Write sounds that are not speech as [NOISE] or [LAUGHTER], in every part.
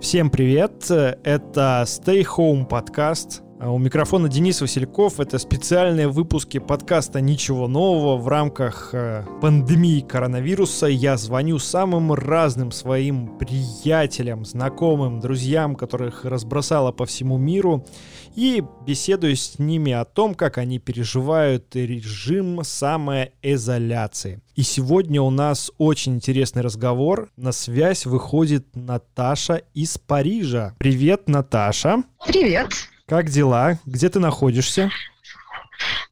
Всем привет! Это Stay Home подкаст. А у микрофона Денис Васильков. Это специальные выпуски подкаста «Ничего нового» в рамках э, пандемии коронавируса. Я звоню самым разным своим приятелям, знакомым, друзьям, которых разбросало по всему миру, и беседую с ними о том, как они переживают режим самоизоляции. И сегодня у нас очень интересный разговор. На связь выходит Наташа из Парижа. Привет, Наташа. Привет. Как дела? Где ты находишься?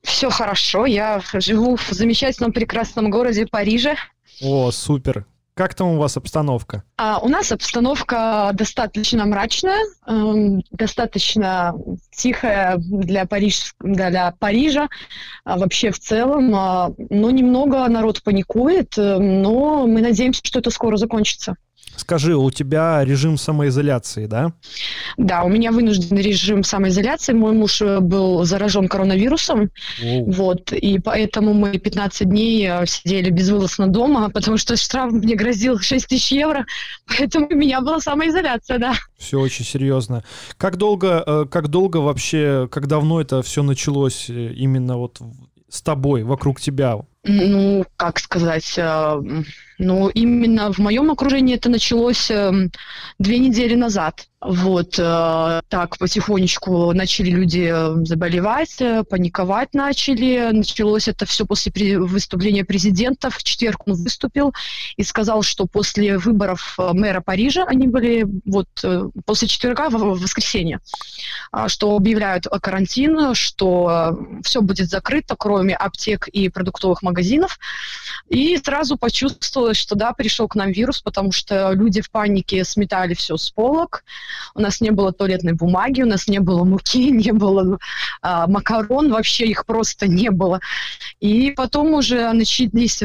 Все хорошо. Я живу в замечательном прекрасном городе Париже. О, супер. Как там у вас обстановка? А, у нас обстановка достаточно мрачная, э, достаточно тихая для, Париж, для Парижа, а вообще в целом. А, но немного народ паникует, э, но мы надеемся, что это скоро закончится. Скажи, у тебя режим самоизоляции, да? Да, у меня вынужденный режим самоизоляции. Мой муж э, был заражен коронавирусом. Оу. Вот, и поэтому мы 15 дней э, сидели безвылазно дома, потому что штраф мне грозил 6 тысяч евро. Поэтому у меня была самоизоляция, да. Все очень серьезно. Как долго, э, как долго вообще, как давно это все началось именно вот с тобой, вокруг тебя? Ну, как сказать, ну, именно в моем окружении это началось э, две недели назад. Вот э, так потихонечку начали люди э, заболевать, э, паниковать начали. Началось это все после выступления президента. В четверг он выступил и сказал, что после выборов э, мэра Парижа, они были вот после четверга в, воскресенье, э, что объявляют карантин, что все будет закрыто, кроме аптек и продуктовых магазинов. И сразу почувствовалось, что да, пришел к нам вирус, потому что люди в панике сметали все с полок. У нас не было туалетной бумаги, у нас не было муки, [LAUGHS] не было а, макарон, вообще их просто не было. И потом уже начались,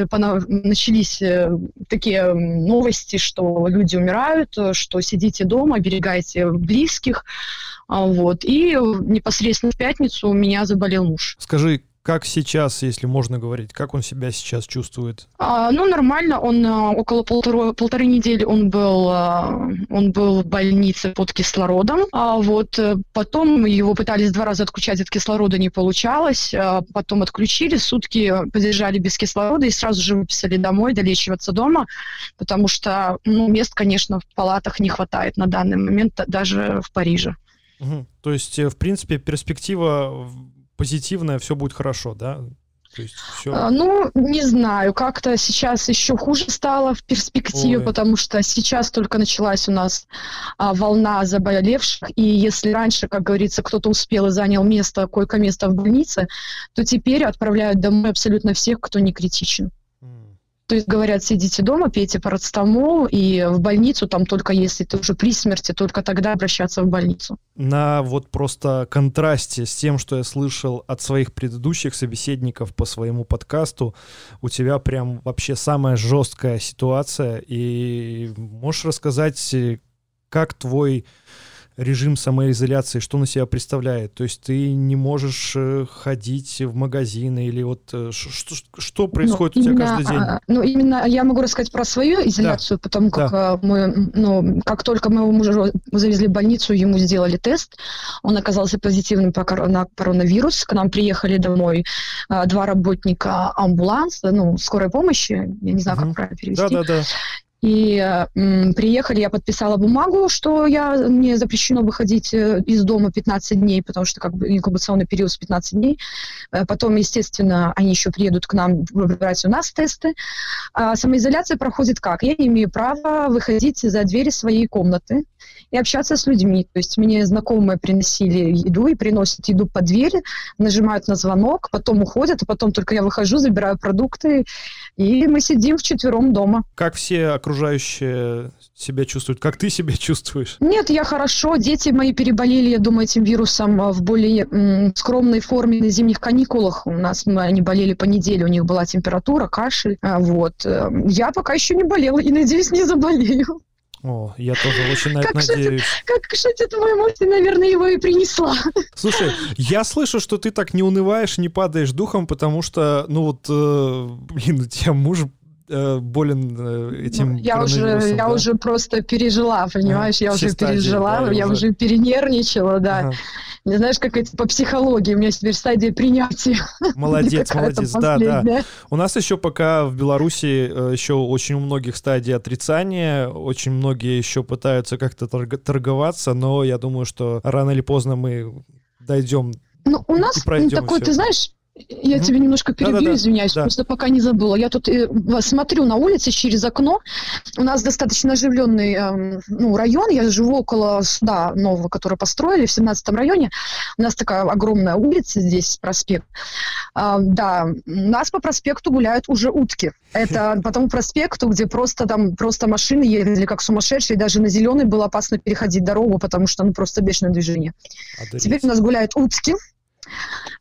начались э, такие новости, что люди умирают, что сидите дома, оберегайте близких. А, вот. И непосредственно в пятницу у меня заболел муж. Скажи, как сейчас, если можно говорить, как он себя сейчас чувствует? А, ну, нормально. Он а, около полторы, полторы недели он был, а, он был в больнице под кислородом. А вот э, потом его пытались два раза отключать от кислорода, не получалось. А потом отключили, сутки подержали без кислорода и сразу же выписали домой долечиваться дома, потому что ну, мест, конечно, в палатах не хватает на данный момент, даже в Париже. Угу. То есть, э, в принципе, перспектива позитивное, все будет хорошо, да? То есть все... А, ну, не знаю, как-то сейчас еще хуже стало в перспективе, Ой. потому что сейчас только началась у нас а, волна заболевших, и если раньше, как говорится, кто-то успел и занял место, койко-место в больнице, то теперь отправляют домой абсолютно всех, кто не критичен. То есть говорят, сидите дома, пейте парацетамол, и в больницу там только если ты уже при смерти, только тогда обращаться в больницу. На вот просто контрасте с тем, что я слышал от своих предыдущих собеседников по своему подкасту, у тебя прям вообще самая жесткая ситуация. И можешь рассказать, как твой режим самоизоляции, что на себя представляет? То есть ты не можешь э, ходить в магазины или вот э, что, что происходит ну, у тебя именно, каждый день? А, ну, именно я могу рассказать про свою изоляцию, да. потому как да. мы, ну, как только моего мужа завезли в больницу, ему сделали тест, он оказался позитивным по на коронавирус, к нам приехали домой два работника амбуланса, ну, скорой помощи, я не знаю, угу. как правильно перевести. Да, да, да. И м, приехали, я подписала бумагу, что я, мне запрещено выходить э, из дома 15 дней, потому что как бы инкубационный период с 15 дней. Э, потом, естественно, они еще приедут к нам выбирать у нас тесты. А самоизоляция проходит как? Я не имею права выходить за двери своей комнаты и общаться с людьми. То есть мне знакомые приносили еду и приносят еду под дверь, нажимают на звонок, потом уходят, а потом только я выхожу, забираю продукты, и мы сидим вчетвером дома. Как все окружающие себя чувствуют? Как ты себя чувствуешь? Нет, я хорошо. Дети мои переболели, я думаю, этим вирусом а, в более м, скромной форме на зимних каникулах. У нас мы, они болели по неделе, у них была температура, кашель. А, вот. Э, я пока еще не болела и, надеюсь, не заболею. О, я тоже очень на это как надеюсь. Шутит, как шутит мой муж, ты, наверное, его и принесла. Слушай, я слышу, что ты так не унываешь, не падаешь духом, потому что, ну вот, э, блин, у тебя муж э, болен э, этим ну, я уже, я да? уже просто пережила, понимаешь, а, я уже стадии, пережила, да, я уже... уже перенервничала, да. Ага. Не знаешь, как это по психологии, у меня теперь стадия принятия. Молодец, [LAUGHS] молодец, да, да. У нас еще пока в Беларуси э, еще очень у многих стадий отрицания, очень многие еще пытаются как-то торговаться, но я думаю, что рано или поздно мы дойдем ну, у нас такой, ты знаешь, я тебе немножко перебью, да, да, извиняюсь, да. просто пока не забыла. Я тут э, смотрю на улице через окно. У нас достаточно оживленный э, ну, район. Я живу около суда нового, который построили в 17-м районе. У нас такая огромная улица здесь, проспект. Э, да, у нас по проспекту гуляют уже утки. Это [LAUGHS] по тому проспекту, где просто там просто машины ездили как сумасшедшие. Даже на зеленый было опасно переходить дорогу, потому что ну просто бешеное движение. Одолеть. Теперь у нас гуляют утки.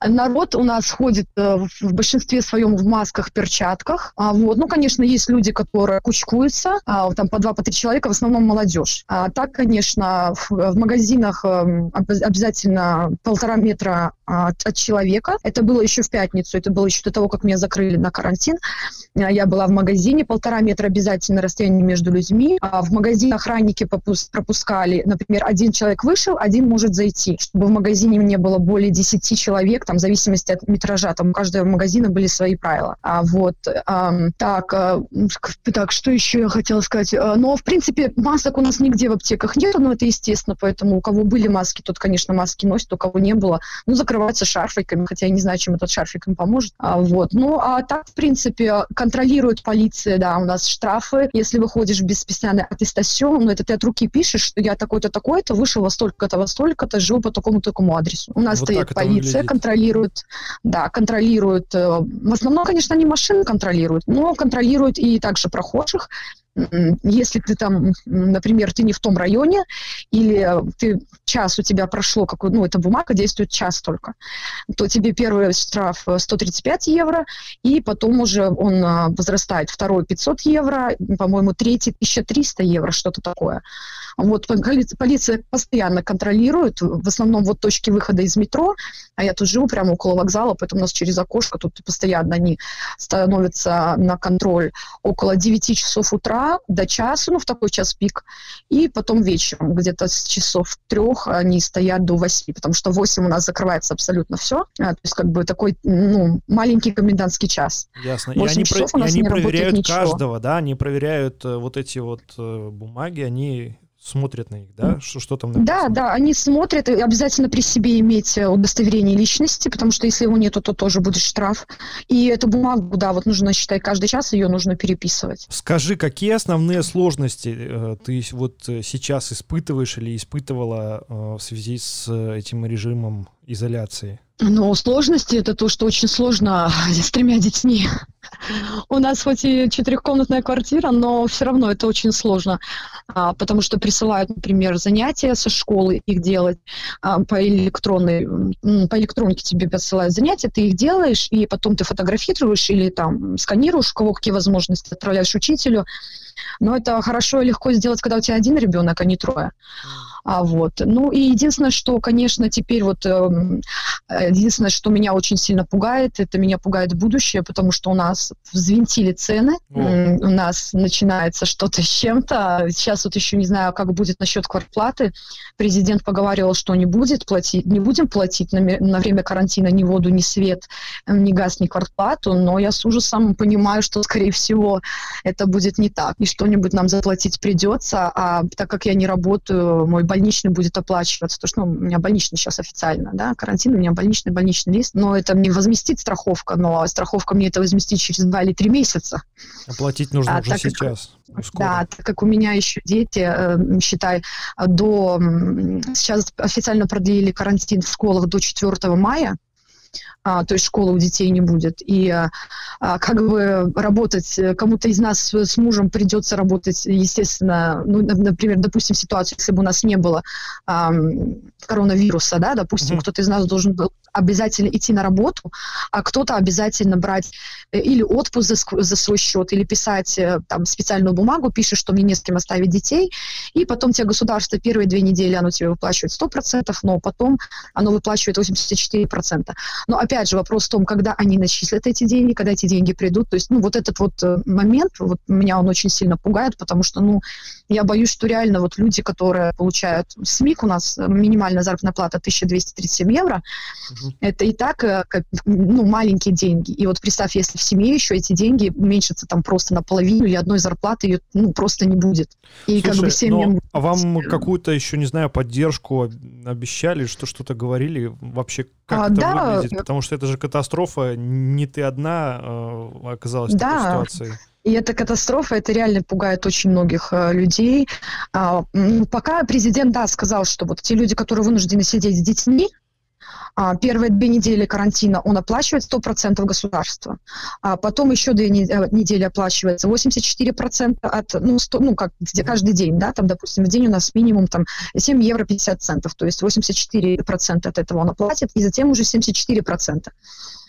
Народ у нас ходит э, в большинстве своем в масках, перчатках. А, вот. Ну, конечно, есть люди, которые кучкуются, а, там по два, по три человека, в основном молодежь. А так, конечно, в, магазинах эм, обязательно полтора метра от, от человека. Это было еще в пятницу, это было еще до того, как меня закрыли на карантин. Я была в магазине, полтора метра обязательно расстояние между людьми. В магазине охранники пропускали, например, один человек вышел, один может зайти, чтобы в магазине не было более 10 человек, там, в зависимости от метража, там у каждого магазина были свои правила. А вот, а, так, а, так, что еще я хотела сказать? А, но, в принципе, масок у нас нигде в аптеках нет, но это естественно, поэтому у кого были маски, тот, конечно, маски носит, у кого не было, ну, закрываются шарфиками, хотя я не знаю, чем этот шарфик им поможет. А, вот, ну, а так, в принципе, контролирует полиция, да, у нас штрафы, если выходишь без специальной аттестацион, ну, это ты от руки пишешь, что я такой-то, такой-то, вышел во столько-то, во столько-то, живу по такому-такому адресу. У нас вот стоит полиция, контролирует, да, контролирует, э, в основном, конечно, они машины контролируют, но контролируют и также прохожих, если ты там, например, ты не в том районе, или ты час у тебя прошло, какой, ну, эта бумага действует час только, то тебе первый штраф 135 евро, и потом уже он а, возрастает. Второй 500 евро, по-моему, третий 1300 евро, что-то такое. Вот полиция постоянно контролирует, в основном вот точки выхода из метро, а я тут живу прямо около вокзала, поэтому у нас через окошко тут постоянно они становятся на контроль около 9 часов утра до часу, ну, в такой час пик, и потом вечером, где-то с часов трех они стоят до 8, потому что в 8 у нас закрывается абсолютно все, а, то есть как бы такой, ну, маленький комендантский час. Ясно. И они, про- и они проверяют каждого, да, они проверяют э, вот эти вот э, бумаги, они смотрят на них, да? Что, что там написано? Да, да, они смотрят, и обязательно при себе иметь э, удостоверение личности, потому что если его нету, то тоже будет штраф. И эту бумагу, да, вот нужно, считай, каждый час ее нужно переписывать. Скажи, какие основные сложности э, ты вот э, сейчас испытываешь или испытывала в связи с этим режимом изоляции? Ну, сложности это то, что очень сложно [LAUGHS] с тремя детьми. У нас хоть и четырехкомнатная квартира, но все равно это очень сложно, а, потому что присылают, например, занятия со школы, их делать а, по электронной, по электронке тебе посылают занятия, ты их делаешь, и потом ты фотографируешь или там сканируешь, у кого какие возможности, отправляешь учителю. Но это хорошо и легко сделать, когда у тебя один ребенок, а не трое. А, вот. Ну и единственное, что, конечно, теперь вот эм, э, единственное, что меня очень сильно пугает, это меня пугает будущее, потому что у нас взвинтили цены, О. у нас начинается что-то с чем-то. Сейчас вот еще не знаю, как будет насчет квартплаты. Президент поговаривал, что не будет платить, не будем платить на, на время карантина ни воду, ни свет, ни газ, ни квартплату, но я с ужасом понимаю, что, скорее всего, это будет не так, и что-нибудь нам заплатить придется, а так как я не работаю, мой больничный будет оплачиваться, то что ну, у меня больничный сейчас официально, да, карантин, у меня больничный, больничный лист, но это мне возместит страховка, но страховка мне это возместит через два или три месяца. Оплатить нужно а, уже сейчас. Как, да, так как у меня еще дети, э, считай, до... Сейчас официально продлили карантин в школах до 4 мая, а, то есть школы у детей не будет. И а, а как бы работать, э, кому-то из нас с мужем придется работать, естественно, ну, например, допустим, ситуацию, если бы у нас не было а, коронавируса, да, допустим, mm-hmm. кто-то из нас должен был обязательно идти на работу, а кто-то обязательно брать э, или отпуск за, за свой счет, или писать э, там специальную бумагу, пишешь, что мне не с кем оставить детей, и потом тебе государство первые две недели, оно тебе выплачивает 100%, но потом оно выплачивает 84%. Но опять же вопрос в том, когда они начислят эти деньги, когда эти деньги придут. То есть, ну, вот этот вот э, момент, вот меня он очень сильно пугает, потому что, ну, я боюсь, что реально вот люди, которые получают СМИК, у нас минимальная заработная плата 1237 евро, угу. это и так, э, ну, маленькие деньги. И вот представь, если в семье еще эти деньги уменьшатся там просто наполовину, и одной зарплаты ее, ну, просто не будет. И Слушай, как бы семьям... а вам какую-то еще, не знаю, поддержку обещали, что что-то говорили? Вообще, как а, это да. выглядит? Потому что это же катастрофа, не ты одна э, оказалась да. в такой ситуации. И эта катастрофа, это реально пугает очень многих э, людей. А, пока президент, да, сказал, что вот те люди, которые вынуждены сидеть с детьми, первые две недели карантина он оплачивает 100% государства. А потом еще две э, недели оплачивается 84% от, ну, 100, ну как каждый день, да, там, допустим, в день у нас минимум там 7 евро 50 центов, то есть 84% от этого он оплатит, и затем уже 74%.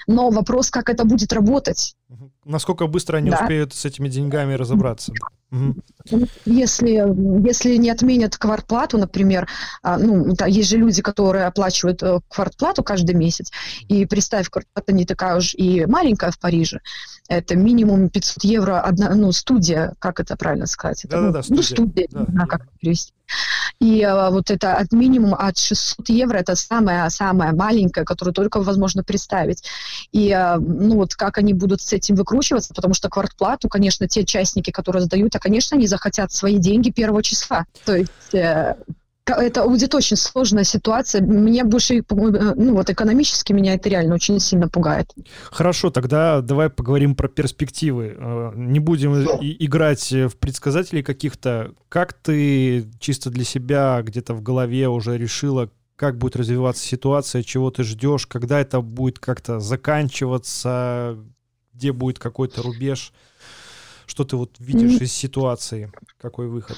Но вопрос, как это будет работать. Насколько быстро они да. успеют с этими деньгами разобраться? Угу. Если, если не отменят квартплату, например, а, ну, да, есть же люди, которые оплачивают э, квартплату каждый месяц, и представь, квартплата не такая уж и маленькая в Париже, это минимум 500 евро одна, ну, студия, как это правильно сказать? Это, Да-да-да, ну, студия. Ну, студия, да. как перевести. И а, вот это от минимум от 600 евро, это самое-самое маленькое, которое только возможно представить. И а, ну вот как они будут с этим выкручиваться, потому что квартплату, конечно, те частники, которые сдают, а, конечно, они захотят свои деньги первого числа. То есть э, это будет очень сложная ситуация. Мне больше, э, ну вот экономически меня это реально очень сильно пугает. Хорошо, тогда давай поговорим про перспективы. Э, не будем играть в предсказателей каких-то. Как ты чисто для себя где-то в голове уже решила, как будет развиваться ситуация, чего ты ждешь, когда это будет как-то заканчиваться, где будет какой-то рубеж? Что ты вот видишь из ситуации? Какой выход?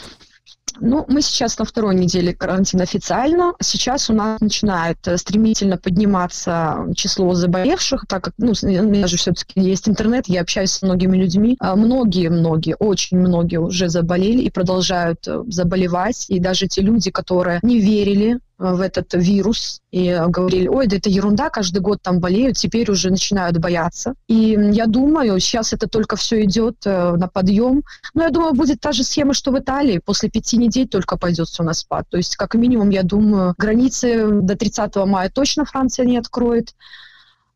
Ну, мы сейчас на второй неделе карантина официально. Сейчас у нас начинает э, стремительно подниматься число заболевших, так как, ну, у меня же все-таки есть интернет, я общаюсь с многими людьми. Многие-многие, а, очень многие уже заболели и продолжают э, заболевать. И даже те люди, которые не верили в этот вирус и говорили, ой, да это ерунда, каждый год там болеют, теперь уже начинают бояться. И я думаю, сейчас это только все идет э, на подъем. Но я думаю, будет та же схема, что в Италии. После пяти недель только пойдет все на спад. То есть, как минимум, я думаю, границы до 30 мая точно Франция не откроет.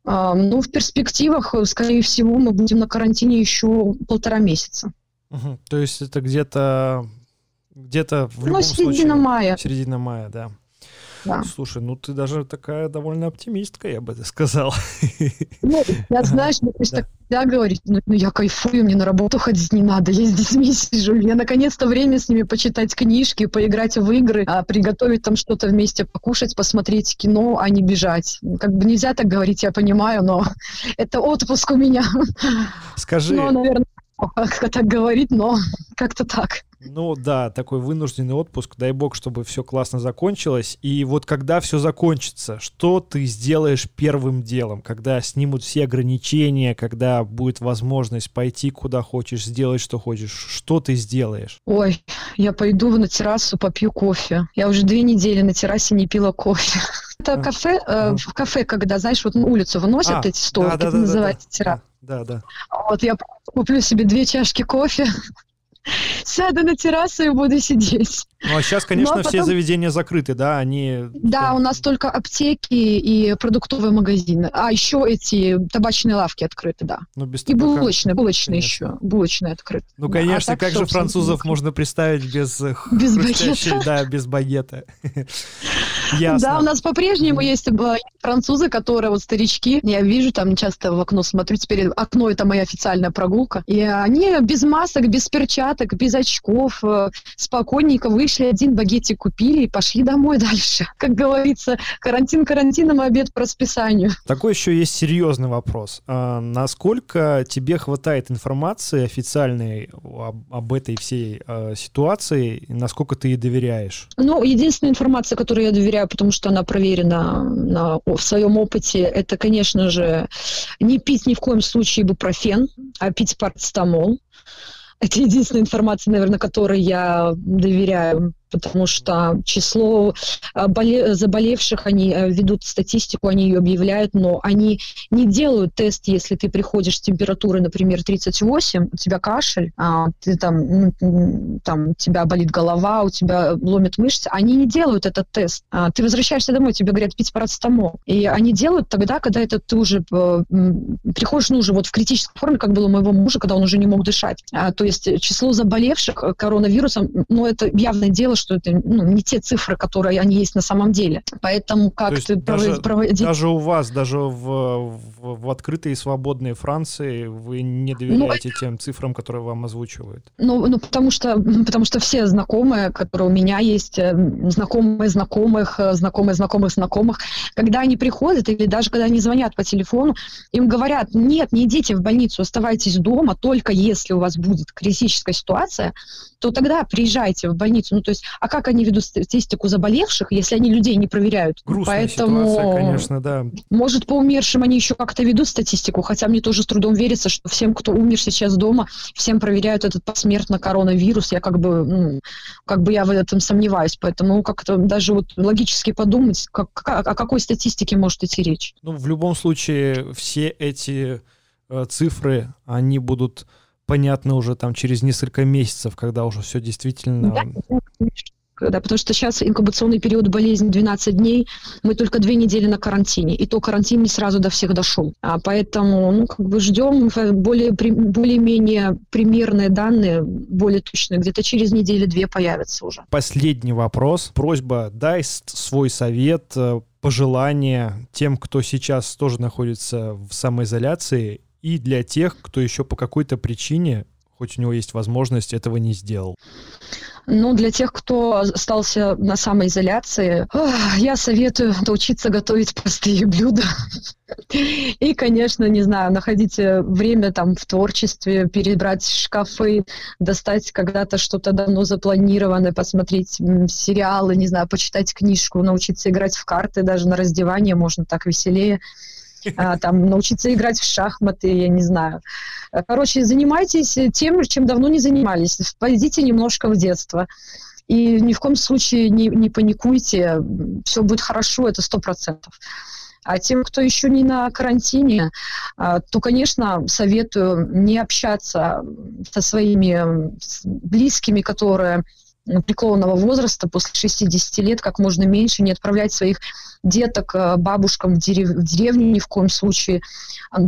Э, ну, в перспективах, скорее всего, мы будем на карантине еще полтора месяца. Угу. То есть это где-то где-то в ну, любом середина случае... мая. Середина мая, да. Да. Слушай, ну ты даже такая довольно оптимистка, я бы это сказал. Ну, я, знаешь, мне да. всегда говорить, ну, ну я кайфую, мне на работу ходить не надо, я с детьми сижу, я наконец-то время с ними почитать книжки, поиграть в игры, а, приготовить там что-то вместе, покушать, посмотреть кино, а не бежать. Как бы нельзя так говорить, я понимаю, но [LAUGHS] это отпуск у меня. Скажи... Ну, наверное, как так говорить, но как-то так. Ну да, такой вынужденный отпуск. Дай бог, чтобы все классно закончилось. И вот когда все закончится, что ты сделаешь первым делом? Когда снимут все ограничения, когда будет возможность пойти куда хочешь, сделать что хочешь, что ты сделаешь? Ой, я пойду на террасу, попью кофе. Я уже две недели на террасе не пила кофе. [LAUGHS] Это а, кафе, э, в кафе, когда, знаешь, вот на улицу выносят а, эти столики, да, да, это да, называется да, терраса. Да, да. Вот я куплю себе две чашки кофе, [LAUGHS] сяду на террасу и буду сидеть. Ну, а сейчас, конечно, а потом... все заведения закрыты, да, они... Да, у нас только аптеки и продуктовые магазины. А еще эти табачные лавки открыты, да. Ну, без табака, и булочные, булочные конечно. еще. Булочные открыты. Ну, конечно, да, а как же французов можно представить без, без багета? Да, без багета. [LAUGHS] Ясно. Да, у нас по-прежнему есть французы, которые вот старички. Я вижу там часто в окно смотрю. Теперь окно это моя официальная прогулка. И они без масок, без перчаток, без очков, э, спокойненько вышли, один багетик купили и пошли домой [LAUGHS] дальше. Как говорится, карантин карантином, обед по расписанию. Такой еще есть серьезный вопрос. А насколько тебе хватает информации официальной об, об этой всей э, ситуации? Насколько ты ей доверяешь? Ну, единственная информация, которую я доверяю, доверяю, потому что она проверена на, в своем опыте. Это, конечно же, не пить ни в коем случае бупрофен, а пить парацетамол. Это единственная информация, наверное, которой я доверяю. Потому что число а, боле- заболевших, они э, ведут статистику, они ее объявляют, но они не делают тест, если ты приходишь с температурой, например, 38, у тебя кашель, а, ты там, там, у тебя болит голова, у тебя ломит мышцы, они не делают этот тест. А, ты возвращаешься домой, тебе говорят пить парацетамол. И они делают тогда, когда это ты уже э, приходишь, ну, уже вот в критической форме, как было у моего мужа, когда он уже не мог дышать. То есть число заболевших коронавирусом, ну, это явное дело, что это ну, не те цифры, которые они есть на самом деле. Поэтому как ты даже, проводить... Даже у вас, даже в, в, в открытой и свободной Франции вы не ну, доверяете ну, тем цифрам, которые вам озвучивают? Ну, ну потому, что, потому что все знакомые, которые у меня есть, э, знакомые знакомых, э, знакомые знакомых знакомых, когда они приходят или даже когда они звонят по телефону, им говорят, нет, не идите в больницу, оставайтесь дома, только если у вас будет критическая ситуация, то тогда приезжайте в больницу. Ну, то есть, а как они ведут статистику заболевших, если они людей не проверяют? Грустная Поэтому, ситуация, конечно, да. Может, по умершим они еще как-то ведут статистику, хотя мне тоже с трудом верится, что всем, кто умер сейчас дома, всем проверяют этот посмертно коронавирус. Я как бы, ну, как бы я в этом сомневаюсь. Поэтому как-то даже вот логически подумать, как, о какой статистике может идти речь. Ну, в любом случае, все эти э, цифры, они будут понятно уже там через несколько месяцев, когда уже все действительно... Да, да, потому что сейчас инкубационный период болезни 12 дней, мы только две недели на карантине, и то карантин не сразу до всех дошел. А поэтому, ну, как бы ждем более, более-менее примерные данные, более точные, где-то через неделю-две появятся уже. Последний вопрос. Просьба, дай свой совет, э, пожелания тем, кто сейчас тоже находится в самоизоляции и для тех, кто еще по какой-то причине, хоть у него есть возможность, этого не сделал? Ну, для тех, кто остался на самоизоляции, я советую научиться готовить простые блюда. [LAUGHS] И, конечно, не знаю, находите время там в творчестве, перебрать шкафы, достать когда-то что-то давно запланированное, посмотреть сериалы, не знаю, почитать книжку, научиться играть в карты, даже на раздевание можно так веселее. А, там, научиться играть в шахматы, я не знаю. Короче, занимайтесь тем, чем давно не занимались. Пойдите немножко в детство. И ни в коем случае не, не паникуйте, все будет хорошо, это сто процентов. А тем, кто еще не на карантине, а, то, конечно, советую не общаться со своими близкими, которые преклонного возраста, после 60 лет, как можно меньше, не отправлять своих деток э, бабушкам в, дерев- в деревню ни в коем случае.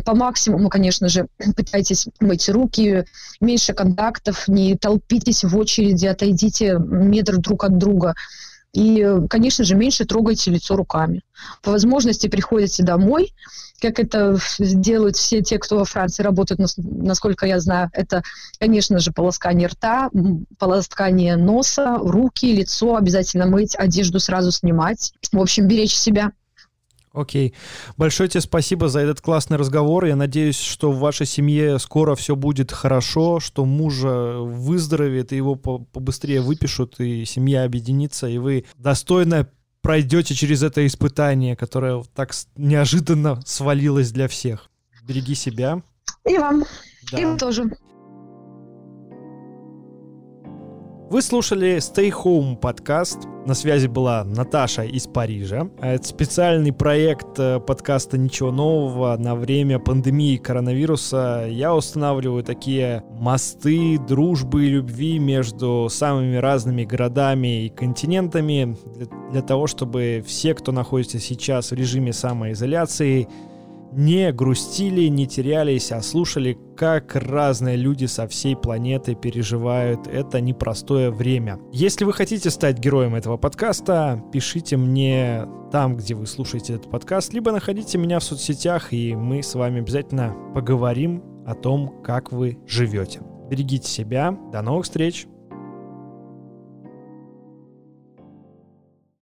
По максимуму, конечно же, [CLEARS THROAT] пытайтесь мыть руки, меньше контактов, не толпитесь в очереди, отойдите метр друг от друга. И, конечно же, меньше трогайте лицо руками. По возможности приходите домой, как это делают все те, кто во Франции работают, насколько я знаю, это, конечно же, полоскание рта, полоскание носа, руки, лицо, обязательно мыть, одежду сразу снимать. В общем, беречь себя. Окей. Большое тебе спасибо за этот классный разговор. Я надеюсь, что в вашей семье скоро все будет хорошо, что мужа выздоровеет, и его побыстрее выпишут, и семья объединится, и вы достойно пройдете через это испытание, которое так неожиданно свалилось для всех. Береги себя. И вам. Да. И вам тоже. Вы слушали Stay Home подкаст. На связи была Наташа из Парижа. Это специальный проект э, подкаста «Ничего нового» на время пандемии коронавируса. Я устанавливаю такие мосты дружбы и любви между самыми разными городами и континентами для того, чтобы все, кто находится сейчас в режиме самоизоляции, не грустили, не терялись, а слушали, как разные люди со всей планеты переживают это непростое время. Если вы хотите стать героем этого подкаста, пишите мне там, где вы слушаете этот подкаст, либо находите меня в соцсетях, и мы с вами обязательно поговорим о том, как вы живете. Берегите себя. До новых встреч!